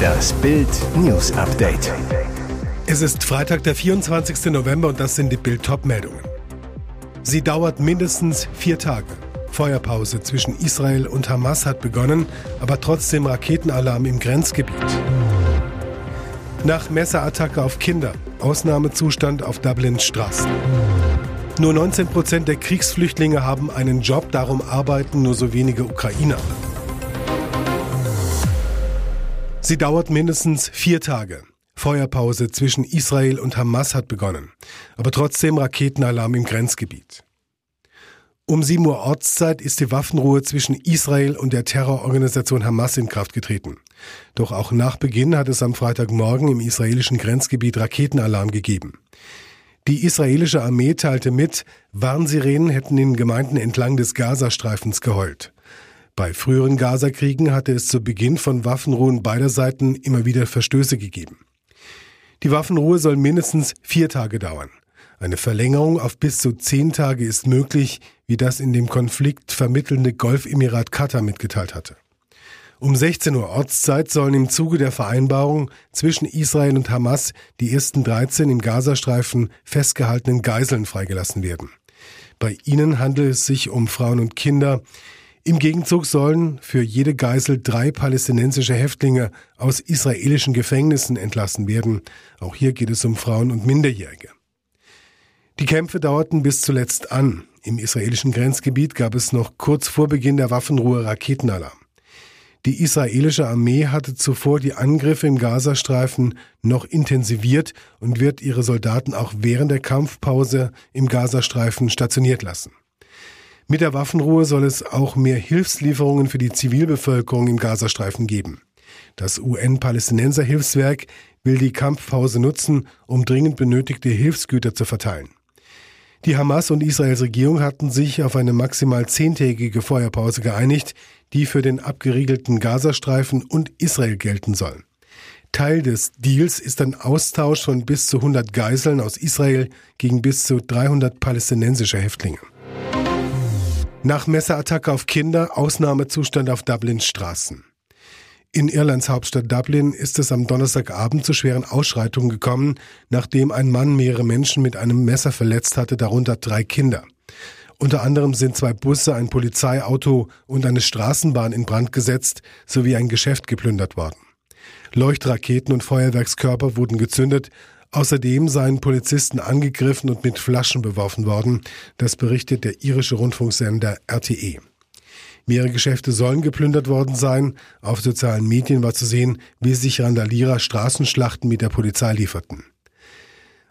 Das Bild News Update. Es ist Freitag, der 24. November und das sind die Bild meldungen Sie dauert mindestens vier Tage. Feuerpause zwischen Israel und Hamas hat begonnen, aber trotzdem Raketenalarm im Grenzgebiet. Nach Messerattacke auf Kinder, Ausnahmezustand auf Dublins Straßen. Nur 19 Prozent der Kriegsflüchtlinge haben einen Job, darum arbeiten nur so wenige Ukrainer. Sie dauert mindestens vier Tage. Feuerpause zwischen Israel und Hamas hat begonnen, aber trotzdem Raketenalarm im Grenzgebiet. Um 7 Uhr Ortszeit ist die Waffenruhe zwischen Israel und der Terrororganisation Hamas in Kraft getreten. Doch auch nach Beginn hat es am Freitagmorgen im israelischen Grenzgebiet Raketenalarm gegeben. Die israelische Armee teilte mit, Warnsirenen hätten in Gemeinden entlang des Gazastreifens geheult. Bei früheren Gazakriegen hatte es zu Beginn von Waffenruhen beider Seiten immer wieder Verstöße gegeben. Die Waffenruhe soll mindestens vier Tage dauern. Eine Verlängerung auf bis zu zehn Tage ist möglich, wie das in dem Konflikt vermittelnde Golfemirat Katar mitgeteilt hatte. Um 16 Uhr Ortszeit sollen im Zuge der Vereinbarung zwischen Israel und Hamas die ersten 13 im Gazastreifen festgehaltenen Geiseln freigelassen werden. Bei ihnen handelt es sich um Frauen und Kinder. Im Gegenzug sollen für jede Geisel drei palästinensische Häftlinge aus israelischen Gefängnissen entlassen werden. Auch hier geht es um Frauen und Minderjährige. Die Kämpfe dauerten bis zuletzt an. Im israelischen Grenzgebiet gab es noch kurz vor Beginn der Waffenruhe Raketenalarm. Die israelische Armee hatte zuvor die Angriffe im Gazastreifen noch intensiviert und wird ihre Soldaten auch während der Kampfpause im Gazastreifen stationiert lassen. Mit der Waffenruhe soll es auch mehr Hilfslieferungen für die Zivilbevölkerung im Gazastreifen geben. Das UN-Palästinenser-Hilfswerk will die Kampfpause nutzen, um dringend benötigte Hilfsgüter zu verteilen. Die Hamas und Israels Regierung hatten sich auf eine maximal zehntägige Feuerpause geeinigt, die für den abgeriegelten Gazastreifen und Israel gelten soll. Teil des Deals ist ein Austausch von bis zu 100 Geiseln aus Israel gegen bis zu 300 palästinensische Häftlinge. Nach Messerattacke auf Kinder Ausnahmezustand auf Dublins Straßen. In Irlands Hauptstadt Dublin ist es am Donnerstagabend zu schweren Ausschreitungen gekommen, nachdem ein Mann mehrere Menschen mit einem Messer verletzt hatte, darunter drei Kinder. Unter anderem sind zwei Busse, ein Polizeiauto und eine Straßenbahn in Brand gesetzt sowie ein Geschäft geplündert worden. Leuchtraketen und Feuerwerkskörper wurden gezündet. Außerdem seien Polizisten angegriffen und mit Flaschen beworfen worden. Das berichtet der irische Rundfunksender RTE. Mehrere Geschäfte sollen geplündert worden sein. Auf sozialen Medien war zu sehen, wie sich Randalierer Straßenschlachten mit der Polizei lieferten.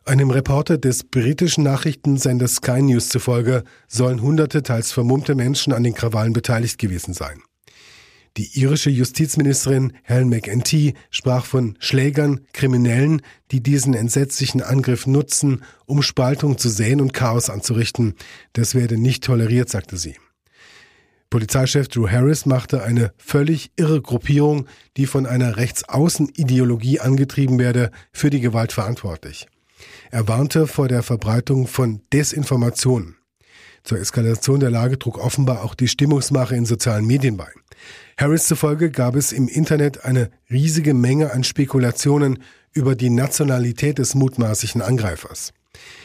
Einem Reporter des britischen Nachrichtensenders Sky News zufolge sollen hunderte teils vermummte Menschen an den Krawallen beteiligt gewesen sein. Die irische Justizministerin Helen McEntee sprach von Schlägern, Kriminellen, die diesen entsetzlichen Angriff nutzen, um Spaltung zu säen und Chaos anzurichten. Das werde nicht toleriert, sagte sie. Polizeichef Drew Harris machte eine völlig irre Gruppierung, die von einer Rechtsaußenideologie angetrieben werde, für die Gewalt verantwortlich. Er warnte vor der Verbreitung von Desinformationen. Zur Eskalation der Lage trug offenbar auch die Stimmungsmache in sozialen Medien bei. Harris zufolge gab es im Internet eine riesige Menge an Spekulationen über die Nationalität des mutmaßlichen Angreifers.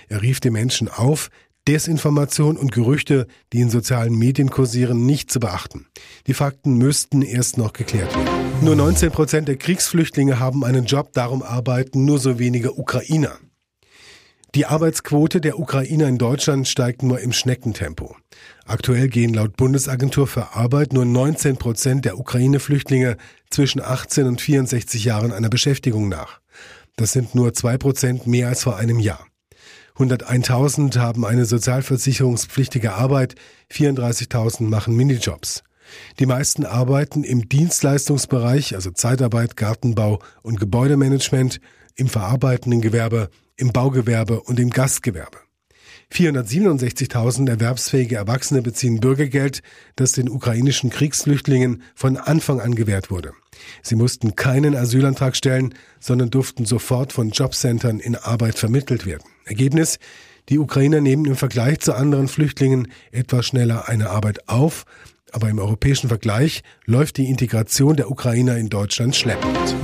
Er rief die Menschen auf, Desinformation und Gerüchte, die in sozialen Medien kursieren, nicht zu beachten. Die Fakten müssten erst noch geklärt werden. Nur 19 Prozent der Kriegsflüchtlinge haben einen Job, darum arbeiten nur so wenige Ukrainer. Die Arbeitsquote der Ukrainer in Deutschland steigt nur im Schneckentempo. Aktuell gehen laut Bundesagentur für Arbeit nur 19 Prozent der Ukraine-Flüchtlinge zwischen 18 und 64 Jahren einer Beschäftigung nach. Das sind nur zwei Prozent mehr als vor einem Jahr. 101.000 haben eine sozialversicherungspflichtige Arbeit, 34.000 machen Minijobs. Die meisten arbeiten im Dienstleistungsbereich, also Zeitarbeit, Gartenbau und Gebäudemanagement, im verarbeitenden Gewerbe, im Baugewerbe und im Gastgewerbe. 467.000 erwerbsfähige Erwachsene beziehen Bürgergeld, das den ukrainischen Kriegsflüchtlingen von Anfang an gewährt wurde. Sie mussten keinen Asylantrag stellen, sondern durften sofort von Jobcentern in Arbeit vermittelt werden. Ergebnis? Die Ukrainer nehmen im Vergleich zu anderen Flüchtlingen etwas schneller eine Arbeit auf. aber im europäischen Vergleich läuft die Integration der Ukrainer in Deutschland schleppend.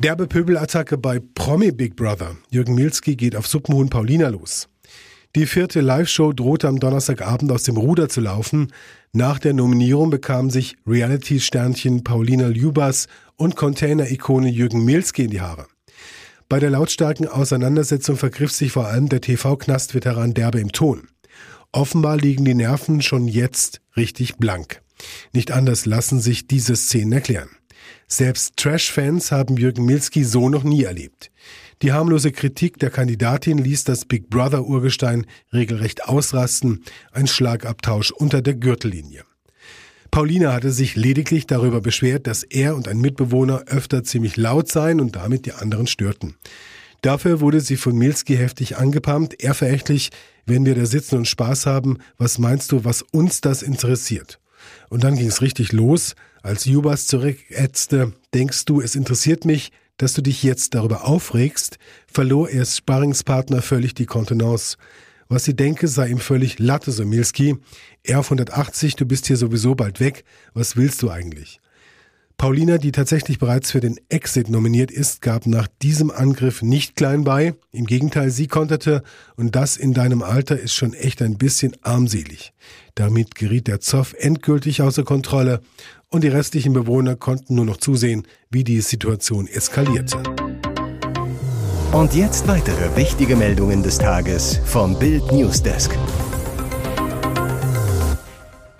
Derbe Pöbelattacke bei Promi Big Brother. Jürgen Milski geht auf Suppenhuhn Paulina los. Die vierte Live-Show drohte am Donnerstagabend aus dem Ruder zu laufen. Nach der Nominierung bekamen sich Reality-Sternchen Paulina Ljubas und Container-Ikone Jürgen Milski in die Haare. Bei der lautstarken Auseinandersetzung vergriff sich vor allem der TV-Knast-Veteran derbe im Ton. Offenbar liegen die Nerven schon jetzt richtig blank. Nicht anders lassen sich diese Szenen erklären. Selbst Trash-Fans haben Jürgen Milski so noch nie erlebt. Die harmlose Kritik der Kandidatin ließ das Big Brother Urgestein regelrecht ausrasten, ein Schlagabtausch unter der Gürtellinie. Paulina hatte sich lediglich darüber beschwert, dass er und ein Mitbewohner öfter ziemlich laut seien und damit die anderen störten. Dafür wurde sie von Milski heftig angepammt, er verächtlich, wenn wir da sitzen und Spaß haben, was meinst du, was uns das interessiert? Und dann ging's richtig los, als Jubas zurückätzte, denkst du, es interessiert mich, dass du dich jetzt darüber aufregst, verlor er Sparringspartner völlig die Kontenance. Was sie denke, sei ihm völlig Latte, so Milski. Er auf 180, du bist hier sowieso bald weg. Was willst du eigentlich? Paulina, die tatsächlich bereits für den Exit nominiert ist, gab nach diesem Angriff nicht klein bei. Im Gegenteil, sie konterte, und das in deinem Alter ist schon echt ein bisschen armselig. Damit geriet der Zoff endgültig außer Kontrolle und die restlichen Bewohner konnten nur noch zusehen, wie die Situation eskalierte. Und jetzt weitere wichtige Meldungen des Tages vom Bild Newsdesk.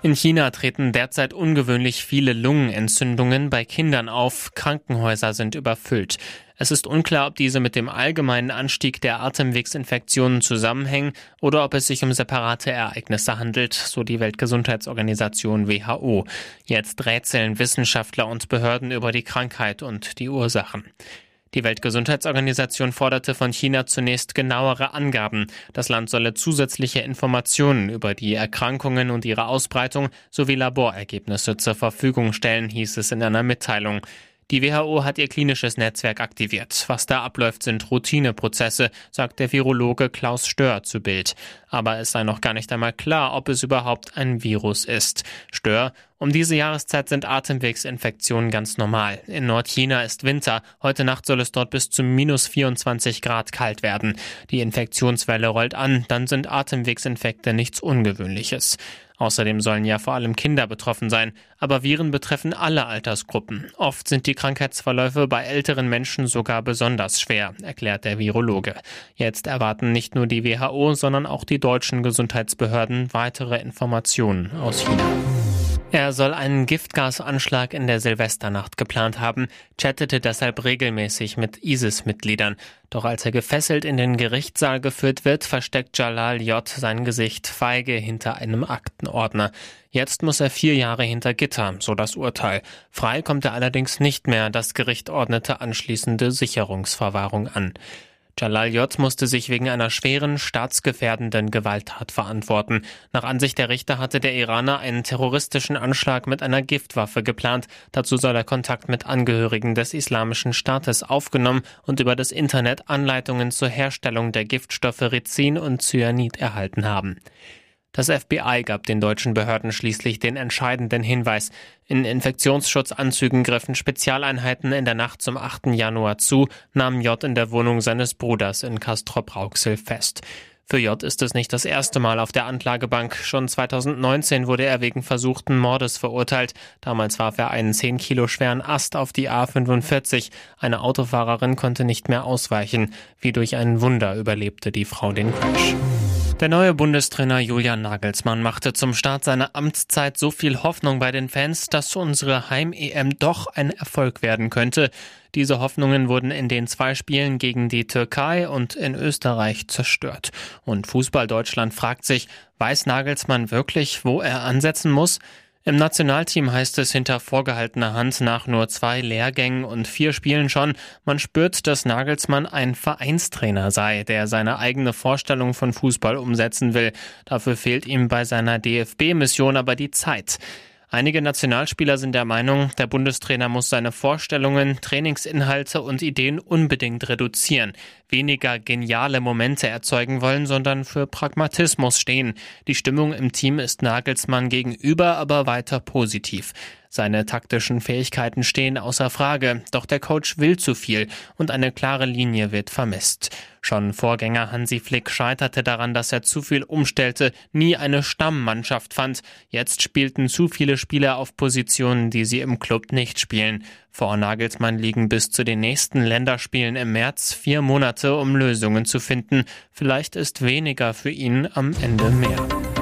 In China treten derzeit ungewöhnlich viele Lungenentzündungen bei Kindern auf. Krankenhäuser sind überfüllt. Es ist unklar, ob diese mit dem allgemeinen Anstieg der Atemwegsinfektionen zusammenhängen oder ob es sich um separate Ereignisse handelt, so die Weltgesundheitsorganisation WHO. Jetzt rätseln Wissenschaftler und Behörden über die Krankheit und die Ursachen. Die Weltgesundheitsorganisation forderte von China zunächst genauere Angaben. Das Land solle zusätzliche Informationen über die Erkrankungen und ihre Ausbreitung sowie Laborergebnisse zur Verfügung stellen, hieß es in einer Mitteilung. Die WHO hat ihr klinisches Netzwerk aktiviert. Was da abläuft, sind Routineprozesse, sagt der Virologe Klaus Stör zu Bild. Aber es sei noch gar nicht einmal klar, ob es überhaupt ein Virus ist. Stör, um diese Jahreszeit sind Atemwegsinfektionen ganz normal. In Nordchina ist Winter. Heute Nacht soll es dort bis zu minus 24 Grad kalt werden. Die Infektionswelle rollt an, dann sind Atemwegsinfekte nichts Ungewöhnliches. Außerdem sollen ja vor allem Kinder betroffen sein, aber Viren betreffen alle Altersgruppen. Oft sind die Krankheitsverläufe bei älteren Menschen sogar besonders schwer, erklärt der Virologe. Jetzt erwarten nicht nur die WHO, sondern auch die deutschen Gesundheitsbehörden weitere Informationen aus China. Er soll einen Giftgasanschlag in der Silvesternacht geplant haben, chattete deshalb regelmäßig mit ISIS-Mitgliedern. Doch als er gefesselt in den Gerichtssaal geführt wird, versteckt Jalal J. sein Gesicht feige hinter einem Aktenordner. Jetzt muss er vier Jahre hinter Gitter, so das Urteil. Frei kommt er allerdings nicht mehr, das Gericht ordnete anschließende Sicherungsverwahrung an. Jalal J. musste sich wegen einer schweren, staatsgefährdenden Gewalttat verantworten. Nach Ansicht der Richter hatte der Iraner einen terroristischen Anschlag mit einer Giftwaffe geplant. Dazu soll er Kontakt mit Angehörigen des Islamischen Staates aufgenommen und über das Internet Anleitungen zur Herstellung der Giftstoffe Rizin und Cyanid erhalten haben. Das FBI gab den deutschen Behörden schließlich den entscheidenden Hinweis. In Infektionsschutzanzügen griffen Spezialeinheiten in der Nacht zum 8. Januar zu, nahmen J in der Wohnung seines Bruders in Castrop-Rauxel fest. Für J ist es nicht das erste Mal auf der Anklagebank. Schon 2019 wurde er wegen versuchten Mordes verurteilt. Damals warf er einen 10 Kilo schweren Ast auf die A45. Eine Autofahrerin konnte nicht mehr ausweichen. Wie durch ein Wunder überlebte die Frau den Crash. Der neue Bundestrainer Julian Nagelsmann machte zum Start seiner Amtszeit so viel Hoffnung bei den Fans, dass unsere Heim-EM doch ein Erfolg werden könnte. Diese Hoffnungen wurden in den zwei Spielen gegen die Türkei und in Österreich zerstört. Und Fußball Deutschland fragt sich, weiß Nagelsmann wirklich, wo er ansetzen muss? Im Nationalteam heißt es hinter vorgehaltener Hand nach nur zwei Lehrgängen und vier Spielen schon, man spürt, dass Nagelsmann ein Vereinstrainer sei, der seine eigene Vorstellung von Fußball umsetzen will. Dafür fehlt ihm bei seiner DFB-Mission aber die Zeit. Einige Nationalspieler sind der Meinung, der Bundestrainer muss seine Vorstellungen, Trainingsinhalte und Ideen unbedingt reduzieren, weniger geniale Momente erzeugen wollen, sondern für Pragmatismus stehen. Die Stimmung im Team ist Nagelsmann gegenüber aber weiter positiv. Seine taktischen Fähigkeiten stehen außer Frage, doch der Coach will zu viel und eine klare Linie wird vermisst. Schon Vorgänger Hansi Flick scheiterte daran, dass er zu viel umstellte, nie eine Stammmannschaft fand. Jetzt spielten zu viele Spieler auf Positionen, die sie im Club nicht spielen. Vor Nagelsmann liegen bis zu den nächsten Länderspielen im März vier Monate, um Lösungen zu finden. Vielleicht ist weniger für ihn am Ende mehr.